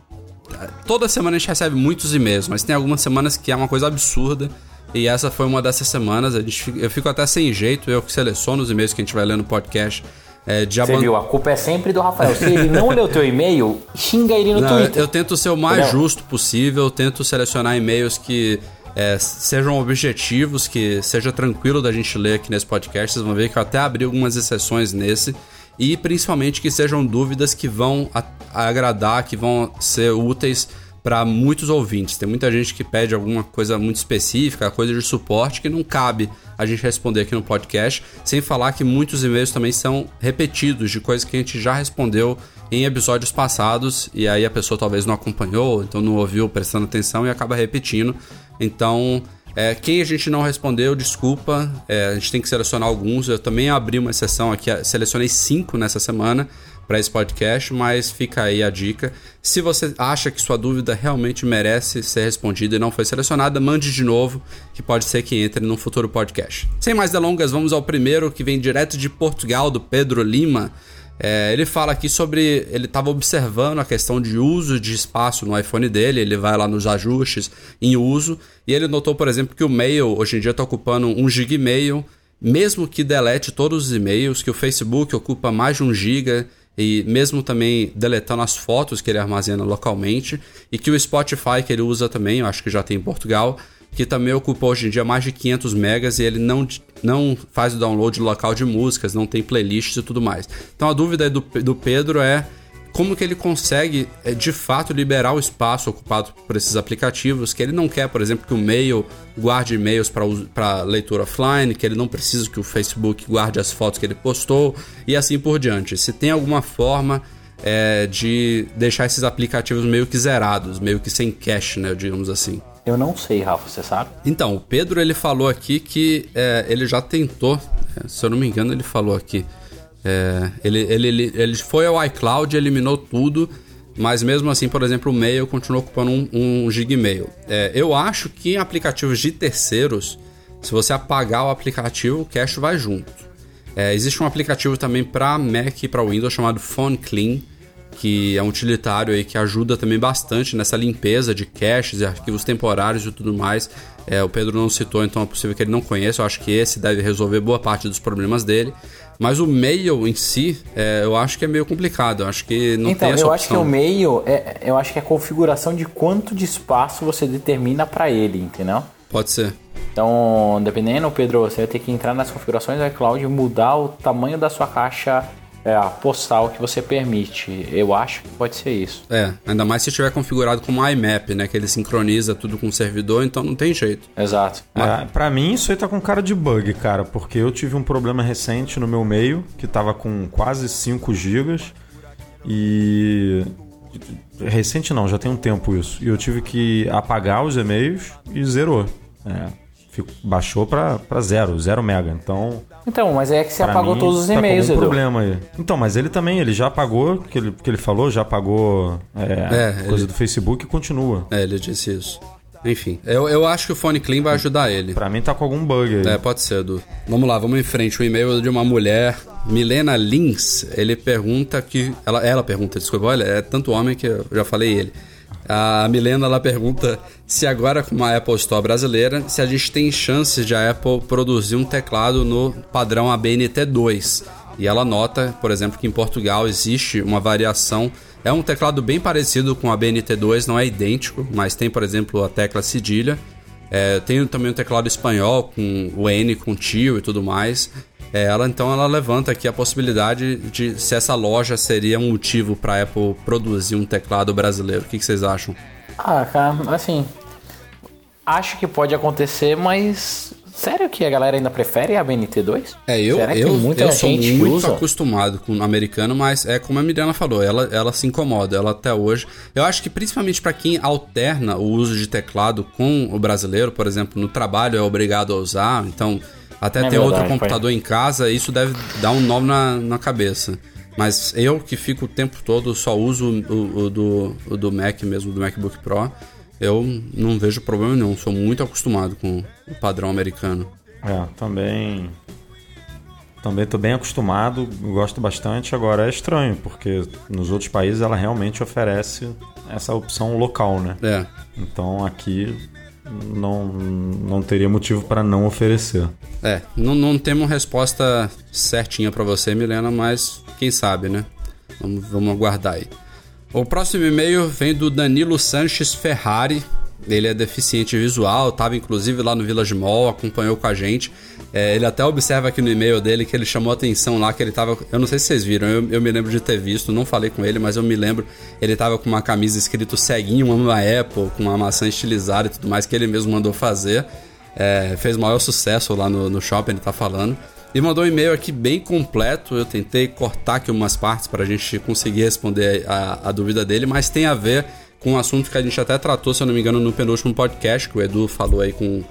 Toda semana a gente recebe muitos e-mails, mas tem algumas semanas que é uma coisa absurda. E essa foi uma dessas semanas. A gente, eu fico até sem jeito, eu que seleciono os e-mails que a gente vai ler no podcast. É, de Você viu, a culpa é sempre do Rafael. Se ele não leu teu e-mail, xinga ele no Não, Twitter. eu tento ser o mais Entendeu? justo possível, tento selecionar e-mails que é, sejam objetivos, que seja tranquilo da gente ler aqui nesse podcast. Vocês vão ver que eu até abri algumas exceções nesse. E principalmente que sejam dúvidas que vão agradar, que vão ser úteis para muitos ouvintes. Tem muita gente que pede alguma coisa muito específica, coisa de suporte que não cabe a gente responder aqui no podcast, sem falar que muitos e-mails também são repetidos de coisas que a gente já respondeu em episódios passados e aí a pessoa talvez não acompanhou, então não ouviu prestando atenção e acaba repetindo. Então, é, quem a gente não respondeu, desculpa, é, a gente tem que selecionar alguns. Eu também abri uma exceção aqui, selecionei cinco nessa semana para esse podcast, mas fica aí a dica. Se você acha que sua dúvida realmente merece ser respondida e não foi selecionada, mande de novo, que pode ser que entre num futuro podcast. Sem mais delongas, vamos ao primeiro, que vem direto de Portugal, do Pedro Lima. É, ele fala aqui sobre. Ele estava observando a questão de uso de espaço no iPhone dele. Ele vai lá nos ajustes em uso. E ele notou, por exemplo, que o mail hoje em dia está ocupando 1 GB e mail, mesmo que delete todos os e-mails, que o Facebook ocupa mais de 1 GB. E mesmo também deletando as fotos que ele armazena localmente. E que o Spotify que ele usa também, eu acho que já tem em Portugal, que também ocupa hoje em dia mais de 500 megas e ele não, não faz o download local de músicas, não tem playlists e tudo mais. Então a dúvida do, do Pedro é como que ele consegue é, de fato liberar o espaço ocupado por esses aplicativos, que ele não quer, por exemplo, que o mail guarde e-mails para leitura offline, que ele não precisa que o Facebook guarde as fotos que ele postou e assim por diante. Se tem alguma forma é, de deixar esses aplicativos meio que zerados, meio que sem cache, né, digamos assim. Eu não sei, Rafa, você sabe? Então, o Pedro ele falou aqui que é, ele já tentou, é, se eu não me engano, ele falou aqui. é, ele, ele, ele, ele foi ao iCloud, eliminou tudo, mas mesmo assim, por exemplo, o mail continuou ocupando um, um Gmail. É, eu acho que em aplicativos de terceiros, se você apagar o aplicativo, o cache vai junto. É, existe um aplicativo também para Mac e para Windows chamado Phone Clean, que é um utilitário aí que ajuda também bastante nessa limpeza de caches e arquivos temporários e tudo mais. É, o Pedro não citou, então é possível que ele não conheça. Eu acho que esse deve resolver boa parte dos problemas dele. Mas o mail em si, é, eu acho que é meio complicado. Eu acho que não então, tem essa eu opção. acho que o meio, é, eu acho que é a configuração de quanto de espaço você determina para ele, entendeu? Pode ser. Então, dependendo, Pedro, você vai ter que entrar nas configurações do iCloud e mudar o tamanho da sua caixa é, a postal que você permite. Eu acho que pode ser isso. É, ainda mais se tiver configurado como IMAP, né? Que ele sincroniza tudo com o servidor, então não tem jeito. Exato. É, pra mim, isso aí tá com cara de bug, cara, porque eu tive um problema recente no meu meio, que tava com quase 5 GB e. Recente não, já tem um tempo isso. E eu tive que apagar os e-mails e zerou. É, fico- baixou pra, pra zero, zero mega. Então. Então, mas é que você pra apagou mim, todos os tá com e-mails, algum Edu. problema aí. Então, mas ele também, ele já apagou, que ele, que ele falou, já apagou é, É, coisa ele- do Facebook e continua. É, ele disse isso. Enfim, eu, eu acho que o Phone Clean vai ajudar ele. Pra mim tá com algum bug aí. É, pode ser, Edu. Vamos lá, vamos em frente. O e-mail de uma mulher, Milena Lins. Ele pergunta que. Ela, ela pergunta, desculpa, olha, é tanto homem que eu já falei ele. A Milena ela pergunta se agora com a Apple Store brasileira, se a gente tem chances de a Apple produzir um teclado no padrão ABNT2. E ela nota, por exemplo, que em Portugal existe uma variação. É um teclado bem parecido com a BNT2, não é idêntico, mas tem, por exemplo, a tecla cedilha. É, tem também um teclado espanhol com o N com tio e tudo mais. É, ela então ela levanta aqui a possibilidade de se essa loja seria um motivo para a Apple produzir um teclado brasileiro. O que, que vocês acham? Ah, cara, assim. acho que pode acontecer, mas sério que a galera ainda prefere a BNT2? É, eu, Será eu, muita eu sou muito usa? acostumado com o americano, mas é como a Mirana falou, ela, ela se incomoda, ela até hoje. Eu acho que principalmente para quem alterna o uso de teclado com o brasileiro, por exemplo, no trabalho é obrigado a usar, então até É ter outro computador em casa, isso deve dar um nó na, na cabeça. Mas eu que fico o tempo todo, só uso o, o do, o do Mac mesmo, do MacBook Pro, eu não vejo problema nenhum, sou muito acostumado com o padrão americano. É, também. Também tô bem acostumado, gosto bastante. Agora é estranho, porque nos outros países ela realmente oferece essa opção local, né? É, Então aqui não, não teria motivo para não oferecer. É, não, não temos resposta certinha pra você, Milena, mas quem sabe, né? Vamos, vamos aguardar aí. O próximo e-mail vem do Danilo Sanches Ferrari. Ele é deficiente visual, estava inclusive lá no Village Mall, acompanhou com a gente. É, ele até observa aqui no e-mail dele que ele chamou atenção lá, que ele tava. Eu não sei se vocês viram, eu, eu me lembro de ter visto, não falei com ele, mas eu me lembro. Ele tava com uma camisa escrito ceguinho, uma Apple, com uma maçã estilizada e tudo mais, que ele mesmo mandou fazer. É, fez maior sucesso lá no, no shopping, ele tá falando. E mandou um e-mail aqui bem completo. Eu tentei cortar aqui umas partes para a gente conseguir responder a, a dúvida dele, mas tem a ver com um assunto que a gente até tratou, se eu não me engano, no penúltimo podcast, que o Edu falou aí com.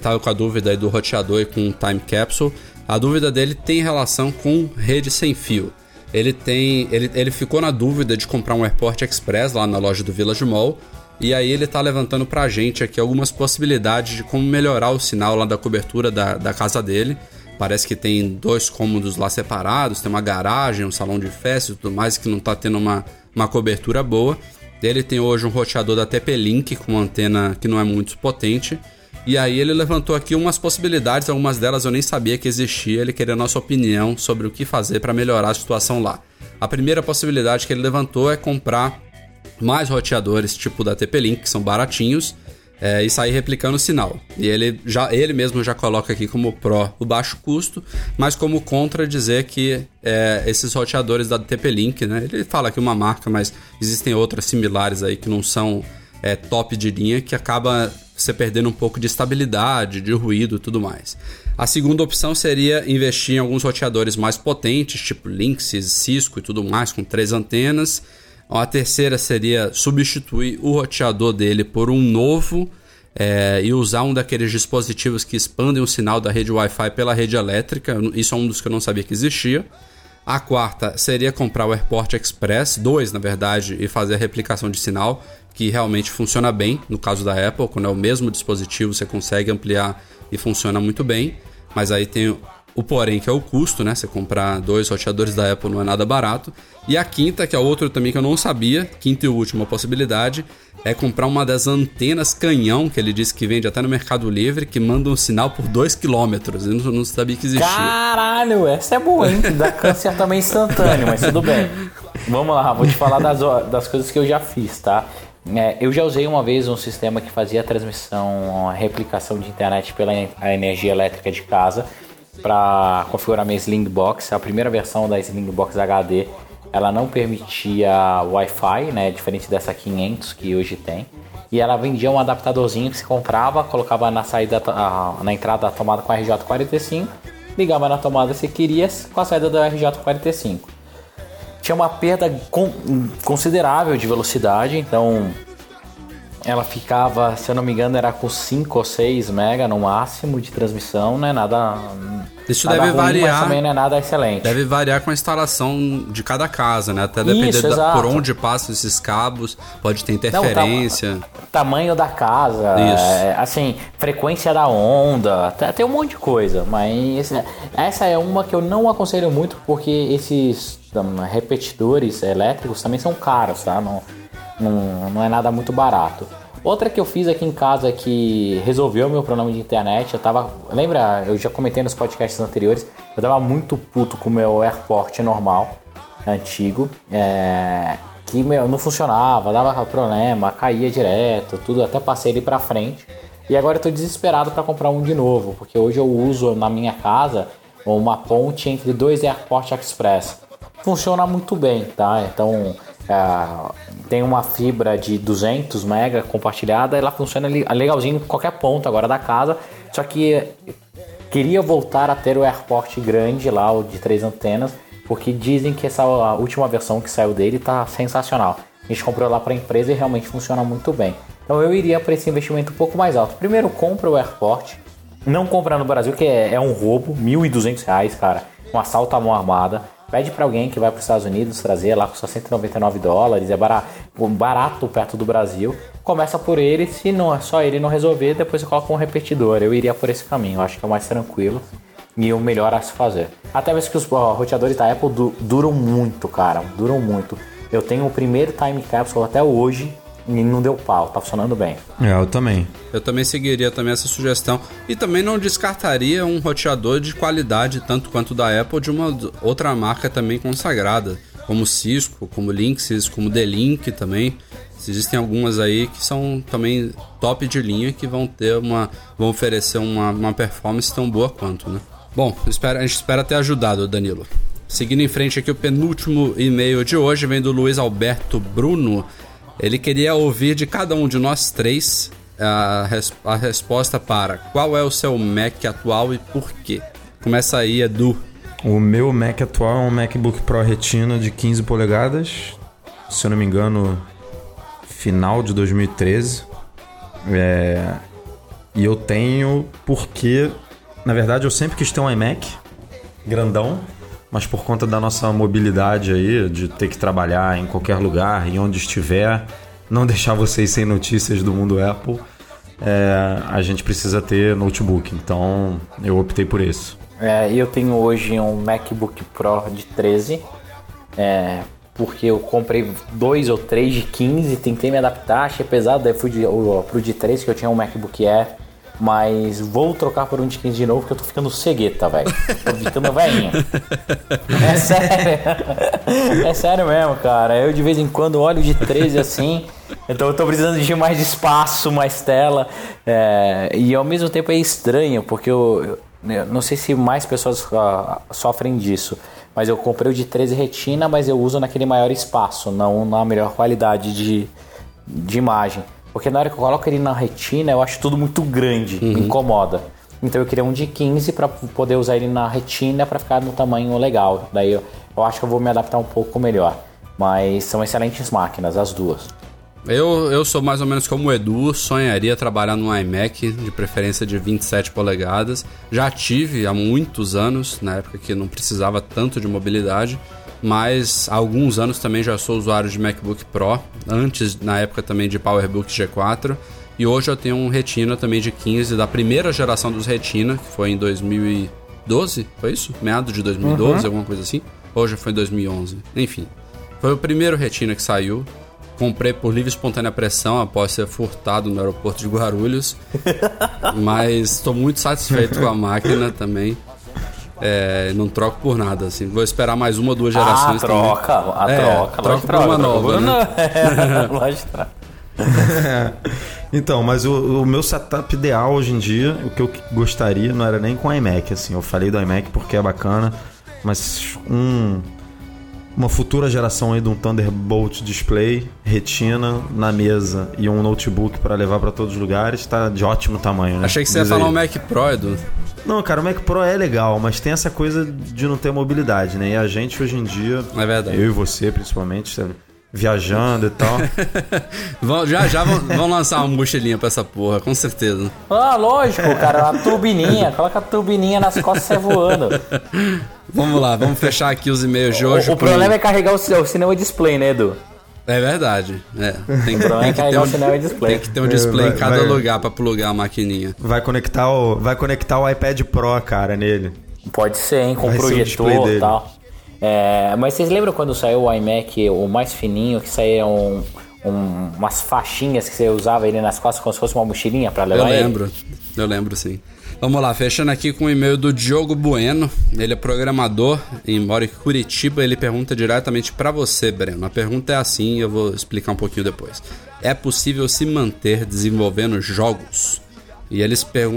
Tava com a dúvida aí do roteador e com o Time Capsule. A dúvida dele tem relação com rede sem fio. Ele tem. Ele, ele ficou na dúvida de comprar um AirPort Express lá na loja do Village Mall. E aí ele tá levantando pra gente aqui algumas possibilidades de como melhorar o sinal lá da cobertura da, da casa dele. Parece que tem dois cômodos lá separados, tem uma garagem, um salão de festa e tudo mais, que não tá tendo uma, uma cobertura boa. Ele tem hoje um roteador da TP-Link com uma antena que não é muito potente. E aí ele levantou aqui umas possibilidades, algumas delas eu nem sabia que existia. Ele queria a nossa opinião sobre o que fazer para melhorar a situação lá. A primeira possibilidade que ele levantou é comprar mais roteadores tipo da TP-Link, que são baratinhos, é, e sair replicando o sinal. E ele, já, ele mesmo já coloca aqui como pró o baixo custo, mas como contra dizer que é, esses roteadores da TP-Link, né, ele fala aqui uma marca, mas existem outras similares aí que não são é, top de linha, que acaba você perdendo um pouco de estabilidade, de ruído e tudo mais. A segunda opção seria investir em alguns roteadores mais potentes, tipo Linksys, Cisco e tudo mais, com três antenas. A terceira seria substituir o roteador dele por um novo é, e usar um daqueles dispositivos que expandem o sinal da rede Wi-Fi pela rede elétrica. Isso é um dos que eu não sabia que existia. A quarta seria comprar o AirPort Express, dois na verdade, e fazer a replicação de sinal, que realmente funciona bem. No caso da Apple, quando é o mesmo dispositivo, você consegue ampliar e funciona muito bem. Mas aí tem o porém, que é o custo, né? Você comprar dois roteadores da Apple não é nada barato. E a quinta, que é outro também que eu não sabia, quinta e última possibilidade, é comprar uma das antenas canhão, que ele disse que vende até no Mercado Livre, que manda um sinal por 2 km. Eu não, sabia que existia. Caralho, essa é boa, hein? Dá câncer também instantâneo, mas tudo bem. Vamos lá, vou te falar das, das coisas que eu já fiz, tá? É, eu já usei uma vez um sistema que fazia transmissão, replicação de internet pela energia elétrica de casa para configurar minha Slingbox. A primeira versão da Slingbox HD ela não permitia Wi-Fi, né? Diferente dessa 500 que hoje tem. E ela vendia um adaptadorzinho que se comprava, colocava na saída, na entrada da tomada com a RJ45, ligava na tomada se queria com a saída da RJ45. Tinha uma perda considerável de velocidade, então ela ficava, se eu não me engano, era com 5 ou 6 mega no máximo de transmissão, né? Nada. Isso nada deve ruim, variar. Mas também não é nada excelente. Deve variar com a instalação de cada casa, né? Até depender Isso, da, por onde passam esses cabos, pode ter Não, interferência. ta- tamanho da casa, Isso. é, assim, frequência da onda, até tem um monte de coisa, mas essa é uma que eu não aconselho muito porque esses hum, repetidores elétricos também são caros, tá? Não, não, não é nada muito barato. Outra que eu fiz aqui em casa que resolveu meu problema de internet, eu tava. Lembra, eu já comentei nos podcasts anteriores, eu tava muito puto com o meu AirPort normal, antigo, é, que meu, não funcionava, dava problema, caía direto, tudo, até passei ele pra frente. E agora eu tô desesperado para comprar um de novo, porque hoje eu uso na minha casa uma ponte entre dois AirPort Express. Funciona muito bem, tá? Então ah, tem uma fibra de 200 mega compartilhada, ela funciona legalzinho em qualquer ponto agora da casa. Só que queria voltar a ter o AirPort grande lá, o de três antenas, porque dizem que essa última versão que saiu dele tá sensacional. A gente comprou lá para a empresa e realmente funciona muito bem. Então eu iria para esse investimento um pouco mais alto. Primeiro compra o AirPort, não compra no Brasil que é, é um roubo, R$ 1.200, cara, um assalto à mão armada. Pede para alguém que vai para os Estados Unidos trazer lá com só 199 dólares, é barato, barato perto do Brasil. Começa por ele, se não é só ele não resolver, depois coloca um repetidor. Eu iria por esse caminho, acho que é o mais tranquilo e o melhor a se fazer. Até mesmo que os roteadores da Apple du duram muito, cara, duram muito. Eu tenho o primeiro time capsule até hoje e não deu pau, tá funcionando bem. É, eu também. Eu também seguiria também essa sugestão e também não descartaria um roteador de qualidade tanto quanto da Apple de uma outra marca também consagrada, como Cisco, como Linksys, como The-Link também. Existem algumas aí que são também top de linha que vão ter uma vão oferecer uma, uma performance tão boa quanto, né? Bom, espera, a gente espera ter ajudado, Danilo. Seguindo em frente aqui, o penúltimo e-mail de hoje vem do Luiz Alberto Bruno. Ele queria ouvir de cada um de nós três a, res a resposta para qual é o seu Mac atual e por quê. Começa aí, Edu. O meu Mac atual é um MacBook Pro Retina de 15 polegadas, se eu não me engano, final de 2013. É... E eu tenho porque, na verdade, eu sempre quis ter um iMac grandão mas por conta da nossa mobilidade aí, de ter que trabalhar em qualquer lugar, em onde estiver, não deixar vocês sem notícias do mundo Apple, é, a gente precisa ter notebook. Então eu optei por isso. É, eu tenho hoje um MacBook Pro de 13, é, porque eu comprei dois ou três de 15, tentei me adaptar, achei pesado, daí fui de, o, pro de 13 que eu tinha um MacBook Air mas vou trocar por um de 15 de novo porque eu tô ficando cegueta, velho. Tô ficando velhinho. É sério. É sério mesmo, cara. Eu de vez em quando olho de 13 assim. Então eu tô precisando de mais espaço, mais tela. É, e ao mesmo tempo é estranho, porque eu, eu não sei se mais pessoas uh, sofrem disso. Mas eu comprei o de 13 retina, mas eu uso naquele maior espaço, não na melhor qualidade de, de imagem. Porque na hora que eu coloco ele na retina, eu acho tudo muito grande, uhum. me incomoda. Então eu queria um de 15 para poder usar ele na retina para ficar no tamanho legal. Daí eu, eu acho que eu vou me adaptar um pouco melhor. Mas são excelentes máquinas, as duas. Eu, eu sou mais ou menos como o Edu, sonharia trabalhar num iMac, de preferência de 27 polegadas. Já tive há muitos anos, na época que não precisava tanto de mobilidade mas há alguns anos também já sou usuário de MacBook Pro, antes na época também de PowerBook G4, e hoje eu tenho um Retina também de 15 da primeira geração dos Retina, que foi em 2012, foi isso? Meado de 2012, uhum. alguma coisa assim. Hoje foi em 2011. Enfim, foi o primeiro Retina que saiu. Comprei por livre e espontânea pressão após ser furtado no aeroporto de Guarulhos. mas estou muito satisfeito com a máquina também. É, não troco por nada, assim. Vou esperar mais uma ou duas gerações. Ah, troca, também. a é, troca, troca por uma nova. Né? É, então, mas o, o, meu setup ideal hoje em dia, o que eu gostaria não era nem com iMac, assim. Eu falei do iMac porque é bacana, mas um uma futura geração aí de um Thunderbolt display, retina na mesa e um notebook para levar para todos os lugares, tá de ótimo tamanho, né? Achei que você Diz ia falar o um Mac Pro, Edu. Não, cara, o Mac Pro é legal, mas tem essa coisa de não ter mobilidade, né? E a gente hoje em dia, é verdade. eu e você principalmente, sabe? viajando e tal. já já vão, vão, lançar uma mochilinha pra essa porra, com certeza. Ah, lógico, cara, a turbininha, coloca a turbininha nas costas e sai voando. Vamos lá, vamos fechar aqui os e-mails de hoje. O, o com... problema é carregar o, o cinema display, né, Edu? É verdade. É. Tem, que, tem, que ter um, display. tem que ter um display vai, em cada vai, lugar para plugar a maquininha. Vai conectar o, vai conectar o iPad Pro, cara, nele. Pode ser, hein? Com vai projetor e tal. É, mas vocês lembram quando saiu o iMac, o mais fininho, que saía um, um, umas faixinhas que você usava ele nas costas como se fosse uma mochilinha para levar Eu lembro, ele? eu lembro sim. Vamos lá, fechando aqui com o e-mail do Diogo Bueno. Ele é programador e mora em Curitiba. Ele pergunta diretamente para você, Breno. A pergunta é assim, eu vou explicar um pouquinho depois. É possível se manter desenvolvendo jogos? E ele,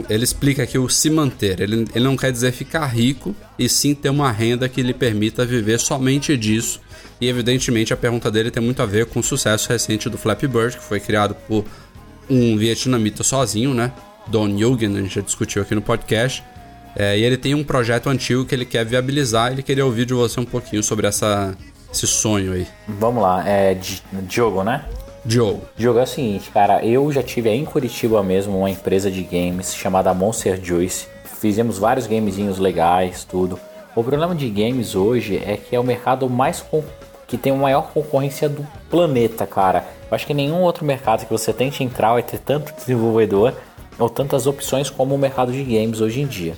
ele explica aqui o se manter. Ele, ele não quer dizer ficar rico, e sim ter uma renda que lhe permita viver somente disso E evidentemente a pergunta dele tem muito a ver com o sucesso recente do Flappy Bird, que foi criado por um vietnamita sozinho, né? Don Yugen, a gente já discutiu aqui no podcast. É, e ele tem um projeto antigo que ele quer viabilizar. Ele queria ouvir de você um pouquinho sobre essa, esse sonho aí. Vamos lá, é Diogo, né? Diogo. Diogo, é o seguinte, cara, eu já tive aí em Curitiba mesmo uma empresa de games chamada Monster Juice. Fizemos vários gamezinhos legais, tudo. O problema de games hoje é que é o mercado mais que tem a maior concorrência do planeta, cara. Eu acho que nenhum outro mercado que você tente entrar vai ter tanto desenvolvedor ou tantas opções como o mercado de games hoje em dia.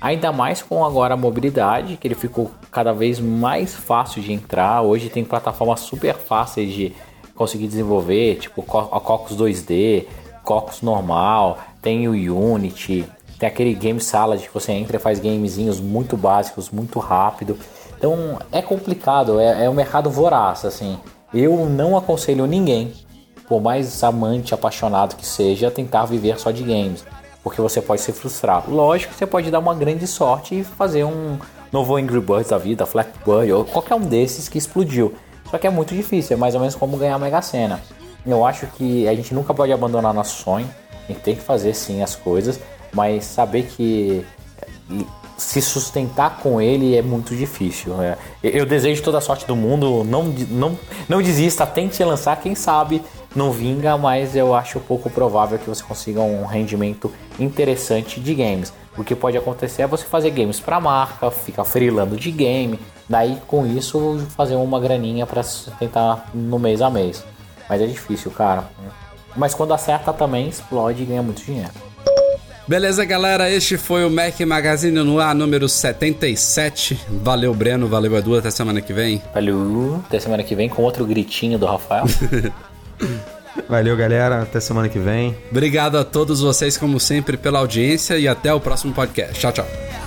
Ainda mais com agora a mobilidade, que ele ficou cada vez mais fácil de entrar. Hoje tem plataformas super fáceis de conseguir desenvolver, tipo a Cocos 2D, Cocos normal, tem o Unity, tem aquele Game Salad que você entra e faz gamezinhos muito básicos, muito rápido. Então é complicado, é, é um mercado voraz, assim. Eu não aconselho ninguém, por mais amante, apaixonado que seja, tentar viver só de games, porque você pode se frustrar. Lógico que você pode dar uma grande sorte e fazer um novo Angry Birds da vida, Bird ou qualquer um desses que explodiu. Só que é muito difícil, é mais ou menos como ganhar a Mega Sena. Eu acho que a gente nunca pode abandonar nosso sonho, a gente tem que fazer sim as coisas, mas saber que se sustentar com ele é muito difícil. É. Eu desejo toda a sorte do mundo, não, não, não desista, tente lançar, quem sabe não vinga, mas eu acho pouco provável que você consiga um rendimento interessante de games. O que pode acontecer é você fazer games para marca, ficar freelando de game, Daí com isso fazer uma graninha para tentar no mês a mês. Mas é difícil, cara. Mas quando acerta também explode e ganha muito dinheiro. Beleza, galera? Este foi o Mac Magazine no ar número 77. Valeu, Breno. Valeu, Edu. Até semana que vem. Valeu. Até semana que vem com outro gritinho do Rafael. Valeu, galera. Até semana que vem. Obrigado a todos vocês, como sempre, pela audiência e até o próximo podcast. Tchau, tchau.